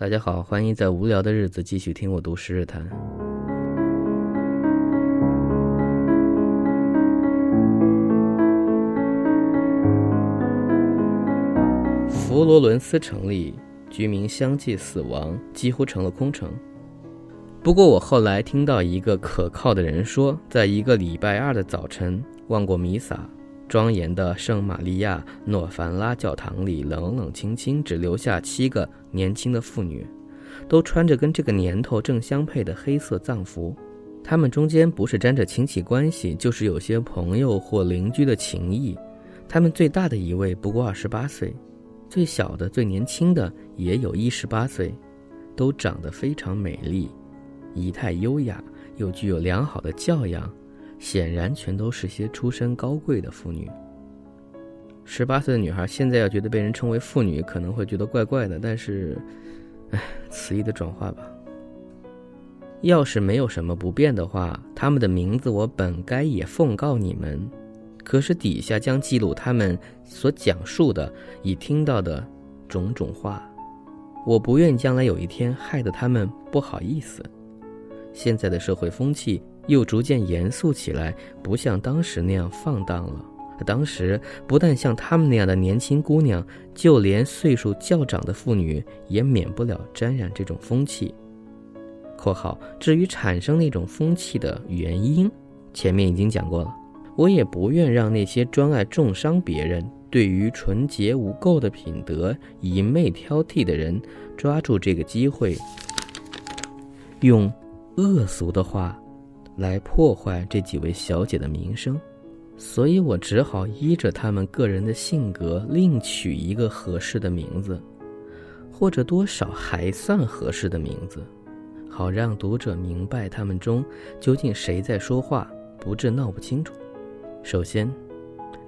大家好，欢迎在无聊的日子继续听我读《十日谈》。佛罗伦斯城里居民相继死亡，几乎成了空城。不过，我后来听到一个可靠的人说，在一个礼拜二的早晨，望过弥撒，庄严的圣玛利亚诺凡拉教堂里，冷冷清清，只留下七个年轻的妇女，都穿着跟这个年头正相配的黑色藏服。她们中间不是沾着亲戚关系，就是有些朋友或邻居的情谊。她们最大的一位不过二十八岁。最小的、最年轻的也有一十八岁，都长得非常美丽，仪态优雅，又具有良好的教养，显然全都是些出身高贵的妇女。十八岁的女孩现在要觉得被人称为妇女，可能会觉得怪怪的，但是，唉，词义的转化吧。要是没有什么不便的话，他们的名字我本该也奉告你们。可是底下将记录他们所讲述的、已听到的种种话，我不愿将来有一天害得他们不好意思。现在的社会风气又逐渐严肃起来，不像当时那样放荡了。当时不但像他们那样的年轻姑娘，就连岁数较长的妇女也免不了沾染这种风气。（括号至于产生那种风气的原因，前面已经讲过了。）我也不愿让那些专爱重伤别人、对于纯洁无垢的品德一昧挑剔的人抓住这个机会，用恶俗的话来破坏这几位小姐的名声，所以我只好依着他们个人的性格另取一个合适的名字，或者多少还算合适的名字，好让读者明白他们中究竟谁在说话，不致闹不清楚。首先，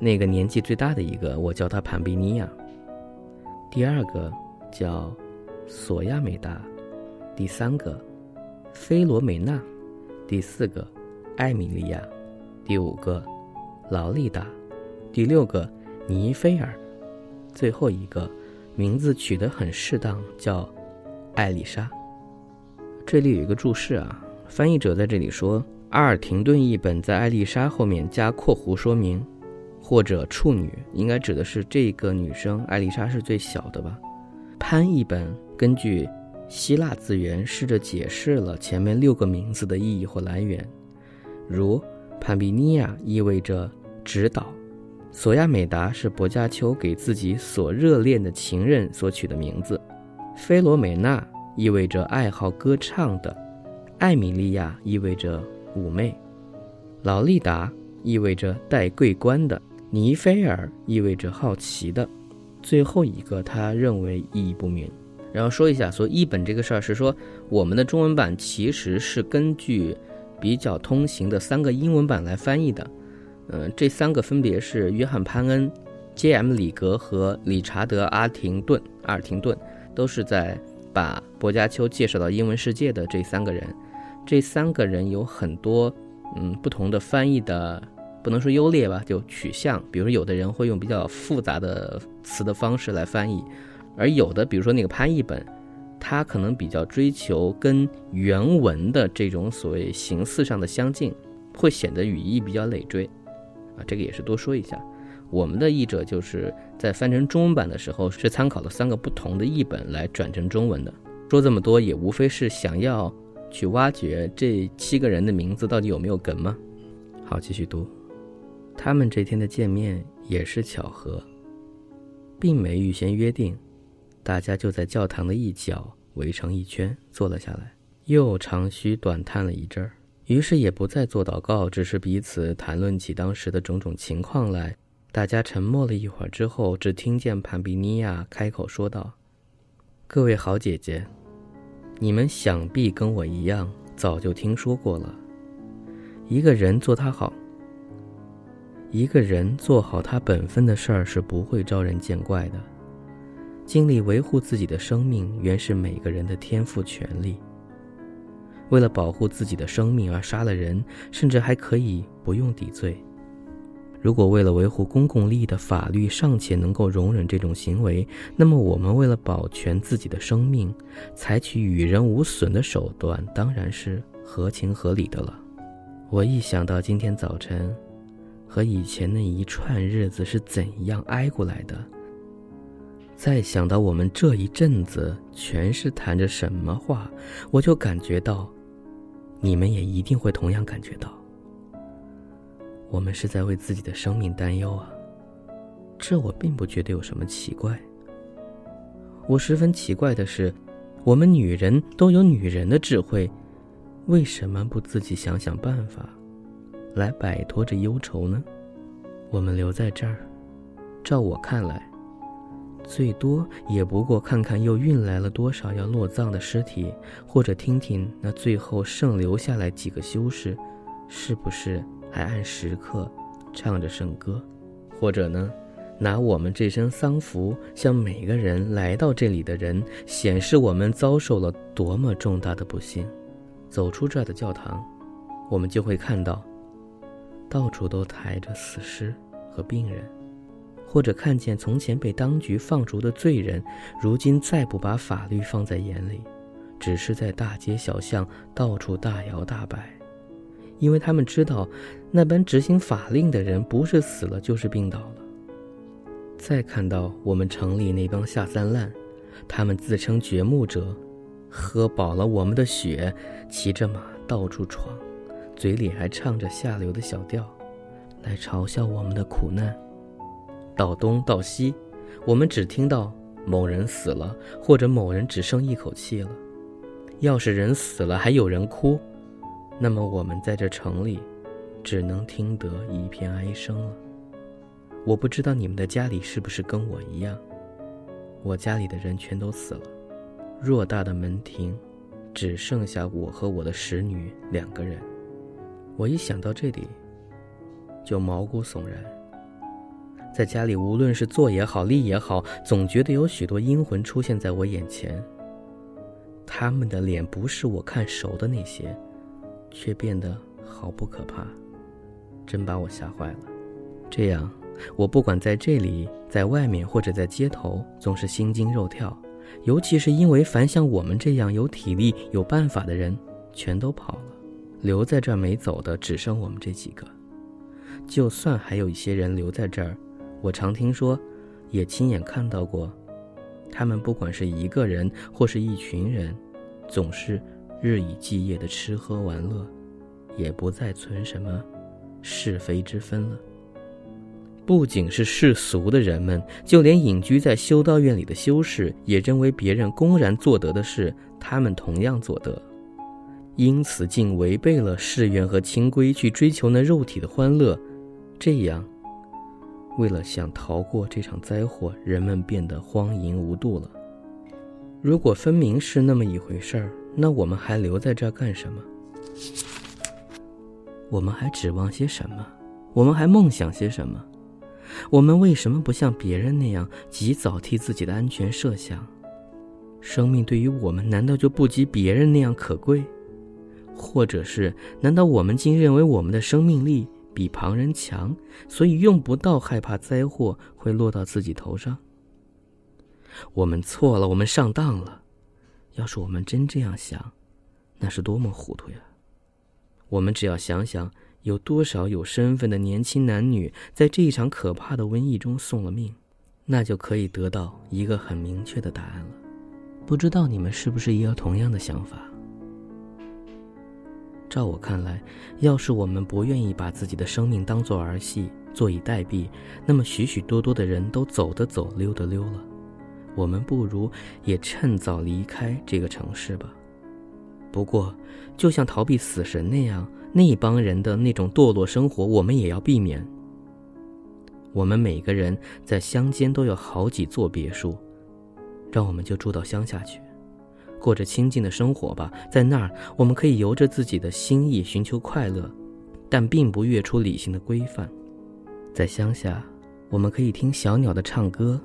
那个年纪最大的一个，我叫她潘比尼亚。第二个叫索亚美达，第三个菲罗美娜，第四个艾米莉亚，第五个劳丽达，第六个尼菲尔，最后一个名字取得很适当，叫艾丽莎。这里有一个注释啊，翻译者在这里说。阿尔廷顿译本在艾丽莎后面加括弧说明，或者处女，应该指的是这个女生。艾丽莎是最小的吧？潘译本根据希腊字源试着解释了前面六个名字的意义或来源，如潘比尼亚意味着指导，索亚美达是薄伽丘给自己所热恋的情人所取的名字，菲罗美娜意味着爱好歌唱的，艾米莉亚意味着。妩媚，劳丽达意味着戴桂冠的，尼菲尔意味着好奇的，最后一个他认为意义不明。然后说一下，所以译本这个事儿是说，我们的中文版其实是根据比较通行的三个英文版来翻译的。嗯，这三个分别是约翰潘恩、J.M. 里格和理查德阿廷顿。阿尔廷顿都是在把薄伽丘介绍到英文世界的这三个人。这三个人有很多，嗯，不同的翻译的，不能说优劣吧，就取向。比如，有的人会用比较复杂的词的方式来翻译，而有的，比如说那个潘译本，它可能比较追求跟原文的这种所谓形式上的相近，会显得语义比较累赘。啊，这个也是多说一下。我们的译者就是在翻成中文版的时候，是参考了三个不同的译本来转成中文的。说这么多，也无非是想要。去挖掘这七个人的名字到底有没有梗吗？好，继续读。他们这天的见面也是巧合，并没预先约定。大家就在教堂的一角围成一圈坐了下来，又长吁短叹了一阵儿。于是也不再做祷告，只是彼此谈论起当时的种种情况来。大家沉默了一会儿之后，只听见潘比尼亚开口说道：“各位好姐姐。”你们想必跟我一样，早就听说过了。一个人做他好，一个人做好他本分的事儿是不会招人见怪的。尽力维护自己的生命，原是每个人的天赋权利。为了保护自己的生命而杀了人，甚至还可以不用抵罪。如果为了维护公共利益的法律尚且能够容忍这种行为，那么我们为了保全自己的生命，采取与人无损的手段，当然是合情合理的了。我一想到今天早晨，和以前那一串日子是怎样挨过来的，再想到我们这一阵子全是谈着什么话，我就感觉到，你们也一定会同样感觉到。我们是在为自己的生命担忧啊，这我并不觉得有什么奇怪。我十分奇怪的是，我们女人都有女人的智慧，为什么不自己想想办法，来摆脱这忧愁呢？我们留在这儿，照我看来，最多也不过看看又运来了多少要落葬的尸体，或者听听那最后剩留下来几个修士，是不是？还按时刻唱着圣歌，或者呢，拿我们这身丧服向每个人来到这里的人显示我们遭受了多么重大的不幸。走出这儿的教堂，我们就会看到，到处都抬着死尸和病人，或者看见从前被当局放逐的罪人，如今再不把法律放在眼里，只是在大街小巷到处大摇大摆。因为他们知道，那般执行法令的人不是死了就是病倒了。再看到我们城里那帮下三滥，他们自称掘墓者，喝饱了我们的血，骑着马到处闯，嘴里还唱着下流的小调，来嘲笑我们的苦难。到东到西，我们只听到某人死了，或者某人只剩一口气了。要是人死了还有人哭。那么我们在这城里，只能听得一片哀声了。我不知道你们的家里是不是跟我一样，我家里的人全都死了，偌大的门庭，只剩下我和我的使女两个人。我一想到这里，就毛骨悚然。在家里，无论是坐也好，立也好，总觉得有许多阴魂出现在我眼前。他们的脸不是我看熟的那些。却变得毫不可怕，真把我吓坏了。这样，我不管在这里、在外面或者在街头，总是心惊肉跳。尤其是因为凡像我们这样有体力、有办法的人，全都跑了，留在这儿没走的只剩我们这几个。就算还有一些人留在这儿，我常听说，也亲眼看到过，他们不管是一个人或是一群人，总是。日以继夜的吃喝玩乐，也不再存什么是非之分了。不仅是世俗的人们，就连隐居在修道院里的修士，也认为别人公然做得的事，他们同样做得，因此竟违背了誓愿和清规，去追求那肉体的欢乐。这样，为了想逃过这场灾祸，人们变得荒淫无度了。如果分明是那么一回事儿。那我们还留在这儿干什么？我们还指望些什么？我们还梦想些什么？我们为什么不像别人那样及早替自己的安全设想？生命对于我们难道就不及别人那样可贵？或者是难道我们竟认为我们的生命力比旁人强，所以用不到害怕灾祸会落到自己头上？我们错了，我们上当了。要是我们真这样想，那是多么糊涂呀！我们只要想想，有多少有身份的年轻男女在这一场可怕的瘟疫中送了命，那就可以得到一个很明确的答案了。不知道你们是不是也有同样的想法？照我看来，要是我们不愿意把自己的生命当作儿戏，坐以待毙，那么许许多多的人都走的走，溜的溜了。我们不如也趁早离开这个城市吧。不过，就像逃避死神那样，那帮人的那种堕落生活，我们也要避免。我们每个人在乡间都有好几座别墅，让我们就住到乡下去，过着清静的生活吧。在那儿，我们可以由着自己的心意寻求快乐，但并不越出理性的规范。在乡下，我们可以听小鸟的唱歌。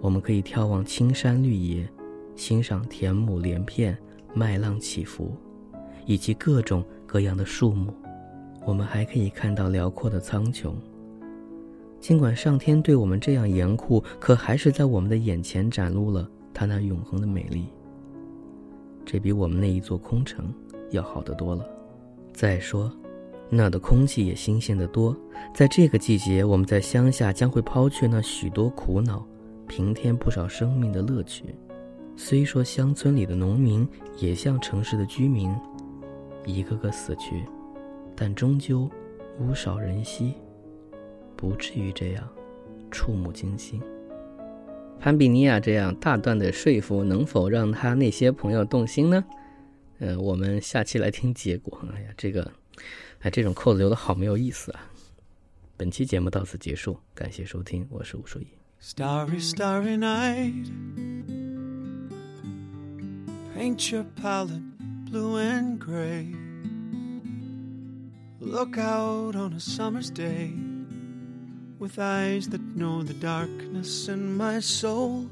我们可以眺望青山绿野，欣赏田亩连片、麦浪起伏，以及各种各样的树木。我们还可以看到辽阔的苍穹，尽管上天对我们这样严酷，可还是在我们的眼前展露了它那永恒的美丽。这比我们那一座空城要好得多了。再说，那的空气也新鲜得多。在这个季节，我们在乡下将会抛却那许多苦恼，平添不少生命的乐趣。虽说乡村里的农民也像城市的居民，一个个死去，但终究无少人稀，不至于这样触目惊心。潘比尼亚这样大段的说服，能否让他那些朋友动心呢？呃，我们下期来听结果。哎呀，这个，哎，这种扣子留的好没有意思啊！本期节目到此结束，感谢收听，我是吴淑怡。Starry, starry night. Paint your palette blue and gray. Look out on a summer's day with eyes that know the darkness in my soul.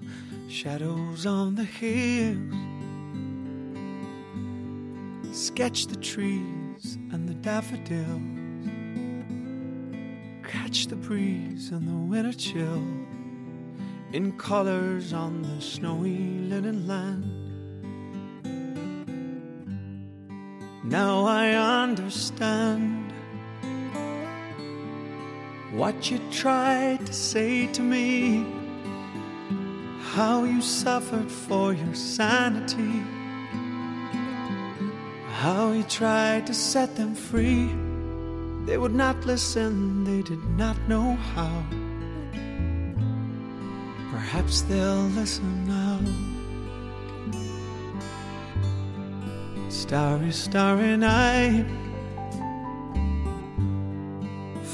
Shadows on the hills. Sketch the trees and the daffodils. Catch the breeze and the winter chill in colors on the snowy linen land. Now I understand what you tried to say to me, how you suffered for your sanity, how you tried to set them free. They would not listen, they did not know how. Perhaps they'll listen now. Starry, starry night.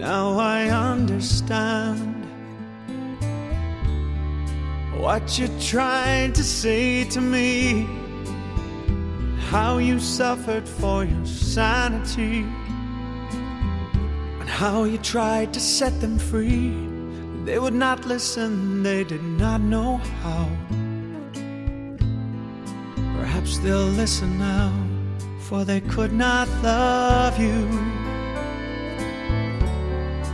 Now I understand what you tried to say to me, how you suffered for your sanity, and how you tried to set them free. They would not listen, they did not know how. Perhaps they'll listen now, for they could not love you.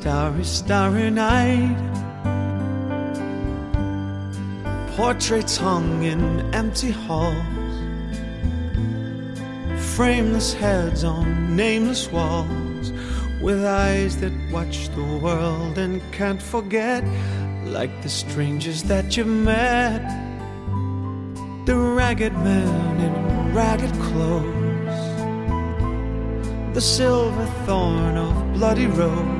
Starry, starry night. Portraits hung in empty halls. Frameless heads on nameless walls. With eyes that watch the world and can't forget like the strangers that you met. The ragged man in ragged clothes, the silver thorn of bloody rose,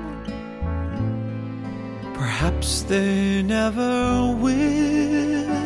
Perhaps they never will.